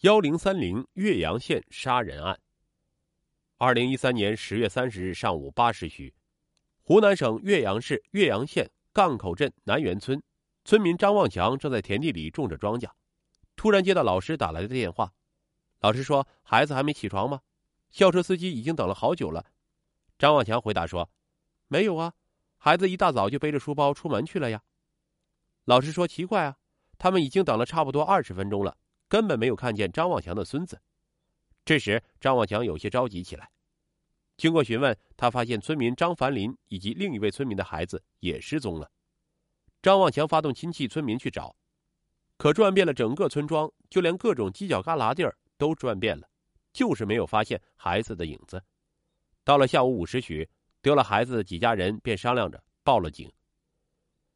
幺零三零岳阳县杀人案。二零一三年十月三十日上午八时许，湖南省岳阳市岳阳县杠口镇南园村，村民张望强正在田地里种着庄稼，突然接到老师打来的电话。老师说：“孩子还没起床吗？校车司机已经等了好久了。”张望强回答说：“没有啊，孩子一大早就背着书包出门去了呀。”老师说：“奇怪啊，他们已经等了差不多二十分钟了。”根本没有看见张望强的孙子。这时，张望强有些着急起来。经过询问，他发现村民张凡林以及另一位村民的孩子也失踪了。张望强发动亲戚、村民去找，可转遍了整个村庄，就连各种犄角旮旯地儿都转遍了，就是没有发现孩子的影子。到了下午五时许，丢了孩子的几家人便商量着报了警。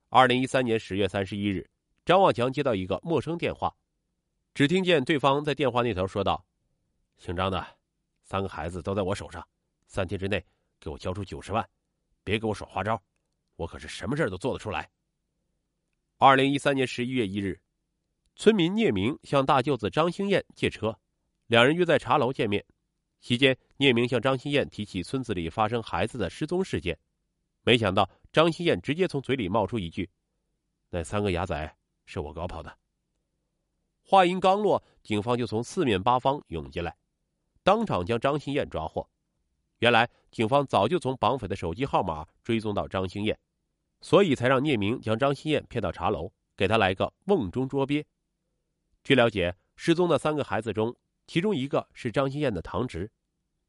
二零一三年十月三十一日，张望强接到一个陌生电话。只听见对方在电话那头说道：“姓张的，三个孩子都在我手上，三天之内给我交出九十万，别给我耍花招，我可是什么事都做得出来。”二零一三年十一月一日，村民聂明向大舅子张兴燕借车，两人约在茶楼见面。期间，聂明向张兴燕提起村子里发生孩子的失踪事件，没想到张兴燕直接从嘴里冒出一句：“那三个伢仔是我搞跑的。”话音刚落，警方就从四面八方涌进来，当场将张新燕抓获。原来，警方早就从绑匪的手机号码追踪到张兴燕，所以才让聂明将张新燕骗到茶楼，给他来个瓮中捉鳖。据了解，失踪的三个孩子中，其中一个是张新燕的堂侄，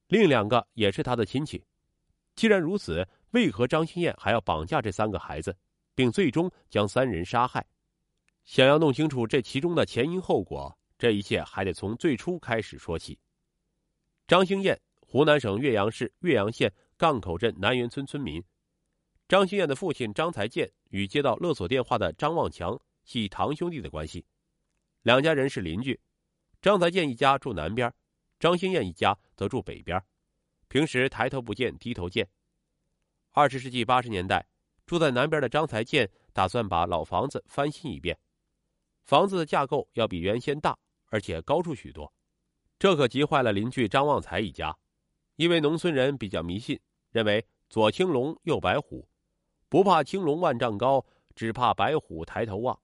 另两个也是他的亲戚。既然如此，为何张新燕还要绑架这三个孩子，并最终将三人杀害？想要弄清楚这其中的前因后果，这一切还得从最初开始说起。张兴燕，湖南省岳阳市岳阳县杠口镇南园村村民。张兴燕的父亲张才建与接到勒索电话的张望强系堂兄弟的关系，两家人是邻居。张才建一家住南边，张兴燕一家则住北边，平时抬头不见低头见。二十世纪八十年代，住在南边的张才建打算把老房子翻新一遍。房子的架构要比原先大，而且高出许多，这可急坏了邻居张旺财一家。因为农村人比较迷信，认为左青龙右白虎，不怕青龙万丈高，只怕白虎抬头望。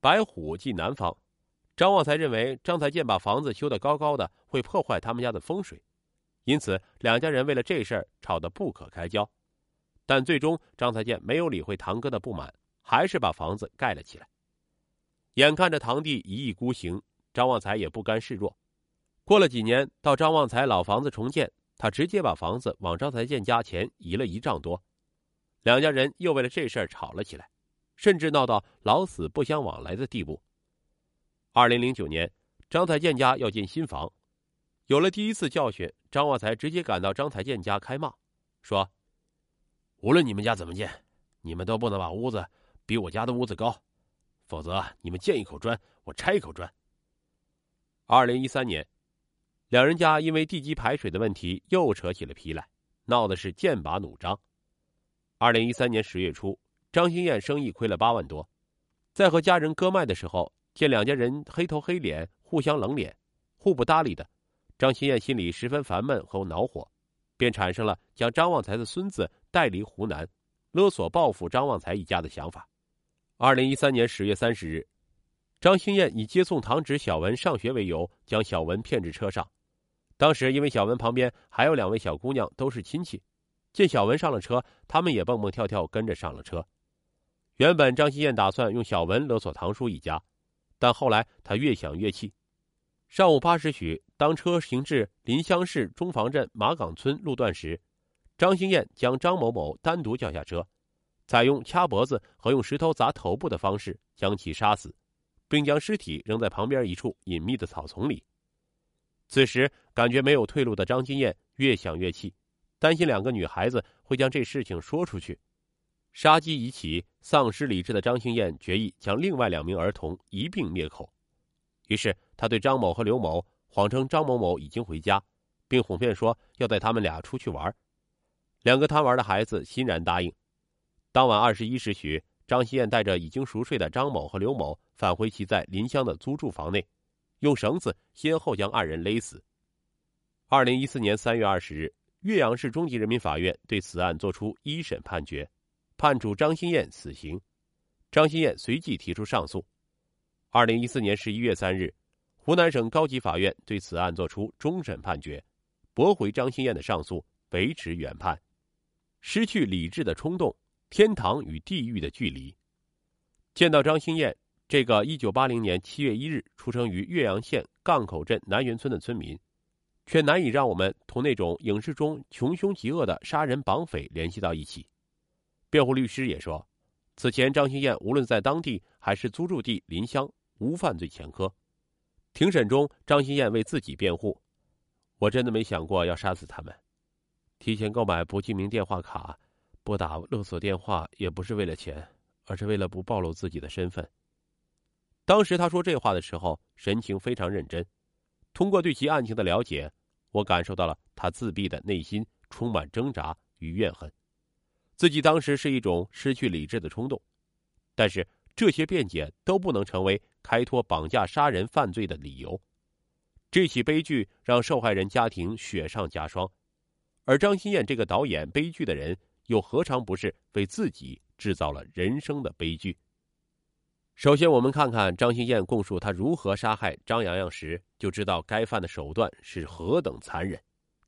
白虎即南方，张旺财认为张才建把房子修得高高的会破坏他们家的风水，因此两家人为了这事儿吵得不可开交。但最终张才建没有理会堂哥的不满，还是把房子盖了起来。眼看着堂弟一意孤行，张旺财也不甘示弱。过了几年，到张旺财老房子重建，他直接把房子往张才建家前移了一丈多。两家人又为了这事儿吵了起来，甚至闹到老死不相往来的地步。二零零九年，张才建家要建新房，有了第一次教训，张旺财直接赶到张才建家开骂，说：“无论你们家怎么建，你们都不能把屋子比我家的屋子高。”否则，你们建一口砖，我拆一口砖。二零一三年，两人家因为地基排水的问题又扯起了皮来，闹的是剑拔弩张。二零一三年十月初，张兴燕生意亏了八万多，在和家人割麦的时候，见两家人黑头黑脸，互相冷脸，互不搭理的，张兴燕心里十分烦闷和恼火，便产生了将张旺财的孙子带离湖南，勒索报复张旺财一家的想法。二零一三年十月三十日，张兴燕以接送堂侄小文上学为由，将小文骗至车上。当时因为小文旁边还有两位小姑娘，都是亲戚，见小文上了车，他们也蹦蹦跳跳跟着上了车。原本张兴燕打算用小文勒索堂叔一家，但后来他越想越气。上午八时许，当车行至临湘市中房镇马岗村路段时，张兴燕将张某某单独叫下车。采用掐脖子和用石头砸头部的方式将其杀死，并将尸体扔在旁边一处隐秘的草丛里。此时，感觉没有退路的张金燕越想越气，担心两个女孩子会将这事情说出去。杀机已起，丧失理智的张兴燕决意将另外两名儿童一并灭口。于是，他对张某和刘某谎称张某某已经回家，并哄骗说要带他们俩出去玩。两个贪玩的孩子欣然答应。当晚二十一时许，张希燕带着已经熟睡的张某和刘某返回其在临湘的租住房内，用绳子先后将二人勒死。二零一四年三月二十日，岳阳市中级人民法院对此案作出一审判决，判处张新燕死刑。张新燕随即提出上诉。二零一四年十一月三日，湖南省高级法院对此案作出终审判决，驳回张新燕的上诉，维持原判。失去理智的冲动，天堂与地狱的距离。见到张新燕这个一九八零年七月一日出生于岳阳县杠口镇南园村的村民，却难以让我们同那种影视中穷凶极恶的杀人绑匪联系到一起。辩护律师也说，此前张新燕无论在当地还是租住地临湘，无犯罪前科。庭审中，张新燕为自己辩护：“我真的没想过要杀死他们。”提前购买不记名电话卡，拨打勒索电话也不是为了钱，而是为了不暴露自己的身份。当时他说这话的时候，神情非常认真。通过对其案情的了解，我感受到了他自闭的内心充满挣扎与怨恨，自己当时是一种失去理智的冲动。但是这些辩解都不能成为开脱绑架杀人犯罪的理由。这起悲剧让受害人家庭雪上加霜。而张新燕这个导演悲剧的人，又何尝不是为自己制造了人生的悲剧？首先，我们看看张新燕供述他如何杀害张阳阳时，就知道该犯的手段是何等残忍，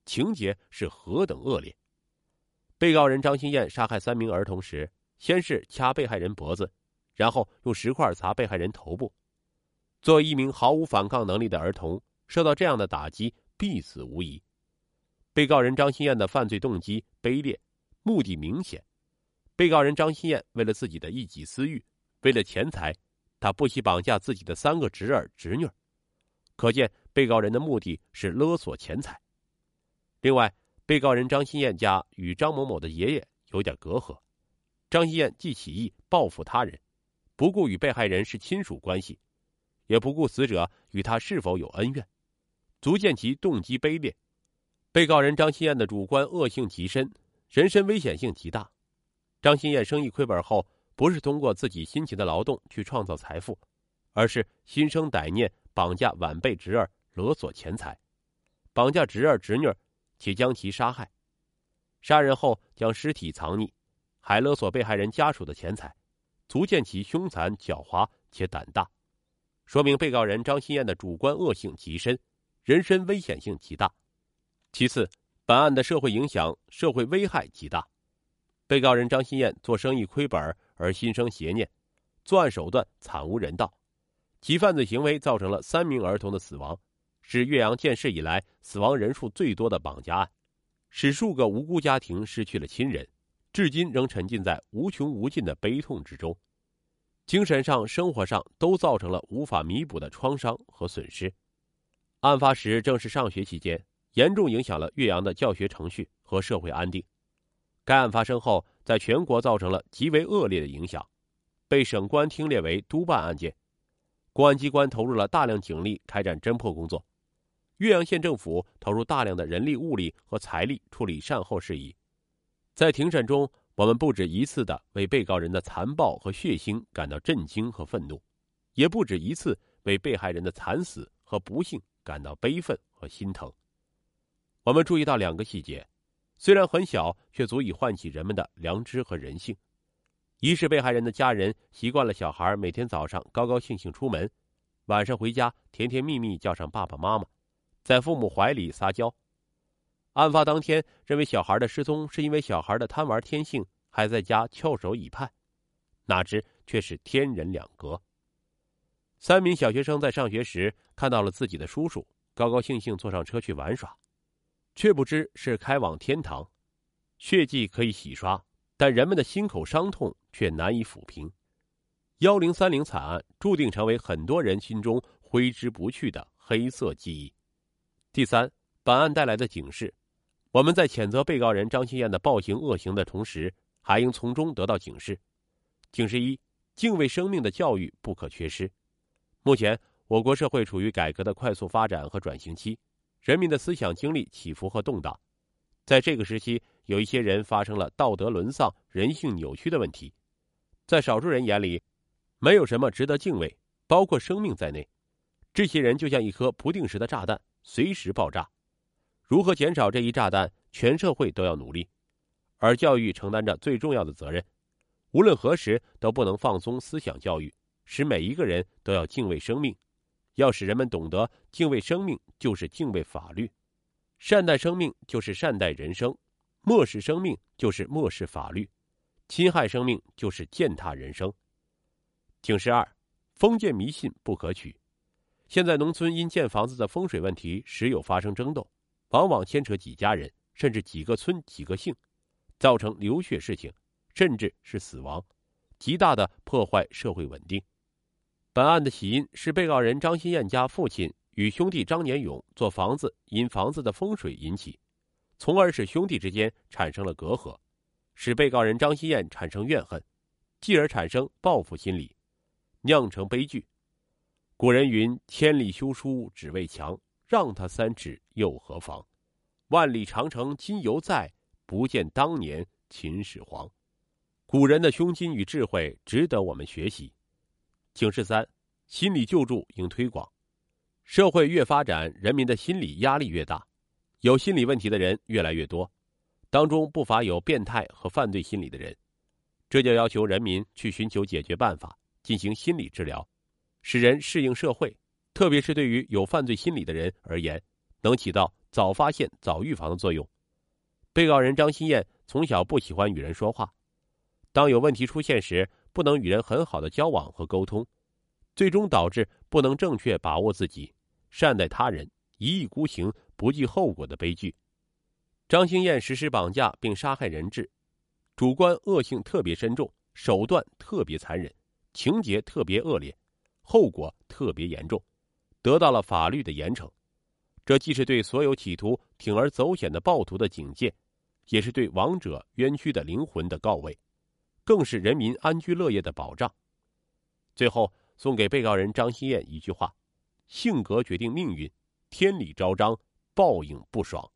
情节是何等恶劣。被告人张新燕杀害三名儿童时，先是掐被害人脖子，然后用石块砸被害人头部。作为一名毫无反抗能力的儿童，受到这样的打击，必死无疑。被告人张新燕的犯罪动机卑劣，目的明显。被告人张新燕为了自己的一己私欲，为了钱财，他不惜绑架自己的三个侄儿侄女，可见被告人的目的是勒索钱财。另外，被告人张新燕家与张某某的爷爷有点隔阂，张新燕既起意报复他人，不顾与被害人是亲属关系，也不顾死者与他是否有恩怨，足见其动机卑劣。被告人张新燕的主观恶性极深，人身危险性极大。张新燕生意亏本后，不是通过自己辛勤的劳动去创造财富，而是心生歹念，绑架晚辈侄儿勒索钱财，绑架侄儿侄女，且将其杀害。杀人后将尸体藏匿，还勒索被害人家属的钱财，足见其凶残狡猾且胆大，说明被告人张新燕的主观恶性极深，人身危险性极大。其次，本案的社会影响、社会危害极大。被告人张新燕做生意亏本而心生邪念，作案手段惨无人道，其犯罪行为造成了三名儿童的死亡，是岳阳建市以来死亡人数最多的绑架案，使数个无辜家庭失去了亲人，至今仍沉浸在无穷无尽的悲痛之中，精神上、生活上都造成了无法弥补的创伤和损失。案发时正是上学期间。严重影响了岳阳的教学程序和社会安定。该案发生后，在全国造成了极为恶劣的影响，被省公安厅列为督办案件。公安机关投入了大量警力开展侦破工作，岳阳县政府投入大量的人力、物力和财力处理善后事宜。在庭审中，我们不止一次的为被告人的残暴和血腥感到震惊和愤怒，也不止一次为被害人的惨死和不幸感到悲愤和心疼。我们注意到两个细节，虽然很小，却足以唤起人们的良知和人性。一是被害人的家人习惯了小孩每天早上高高兴兴出门，晚上回家甜甜蜜蜜叫上爸爸妈妈，在父母怀里撒娇。案发当天，认为小孩的失踪是因为小孩的贪玩天性还在家翘首以盼，哪知却是天人两隔。三名小学生在上学时看到了自己的叔叔，高高兴兴坐上车去玩耍。却不知是开往天堂，血迹可以洗刷，但人们的心口伤痛却难以抚平。幺零三零惨案注定成为很多人心中挥之不去的黑色记忆。第三，本案带来的警示：我们在谴责被告人张新燕的暴行恶行的同时，还应从中得到警示。警示一：敬畏生命的教育不可缺失。目前，我国社会处于改革的快速发展和转型期。人民的思想经历起伏和动荡，在这个时期，有一些人发生了道德沦丧、人性扭曲的问题，在少数人眼里，没有什么值得敬畏，包括生命在内。这些人就像一颗不定时的炸弹，随时爆炸。如何减少这一炸弹，全社会都要努力，而教育承担着最重要的责任。无论何时都不能放松思想教育，使每一个人都要敬畏生命，要使人们懂得敬畏生命就是敬畏法律，善待生命就是善待人生，漠视生命就是漠视法律，侵害生命就是践踏人生。警示二：封建迷信不可取。现在农村因建房子的风水问题时有发生争斗，往往牵扯几家人，甚至几个村、几个姓，造成流血事情。甚至是死亡，极大的破坏社会稳定。本案的起因是被告人张新燕家父亲与兄弟张年勇做房子，因房子的风水引起，从而使兄弟之间产生了隔阂，使被告人张新燕产生怨恨，继而产生报复心理，酿成悲剧。古人云：“千里修书只为墙，让他三尺又何妨？万里长城今犹在，不见当年秦始皇。”古人的胸襟与智慧值得我们学习。警示三：心理救助应推广。社会越发展，人民的心理压力越大，有心理问题的人越来越多，当中不乏有变态和犯罪心理的人。这就要求人民去寻求解决办法，进行心理治疗，使人适应社会。特别是对于有犯罪心理的人而言，能起到早发现、早预防的作用。被告人张新燕从小不喜欢与人说话。当有问题出现时，不能与人很好的交往和沟通，最终导致不能正确把握自己、善待他人、一意孤行、不计后果的悲剧。张兴燕实施绑架并杀害人质，主观恶性特别深重，手段特别残忍，情节特别恶劣，后果特别严重，得到了法律的严惩。这既是对所有企图铤而走险的暴徒的警戒，也是对亡者冤屈的灵魂的告慰。更是人民安居乐业的保障。最后，送给被告人张新燕一句话：“性格决定命运，天理昭彰，报应不爽。”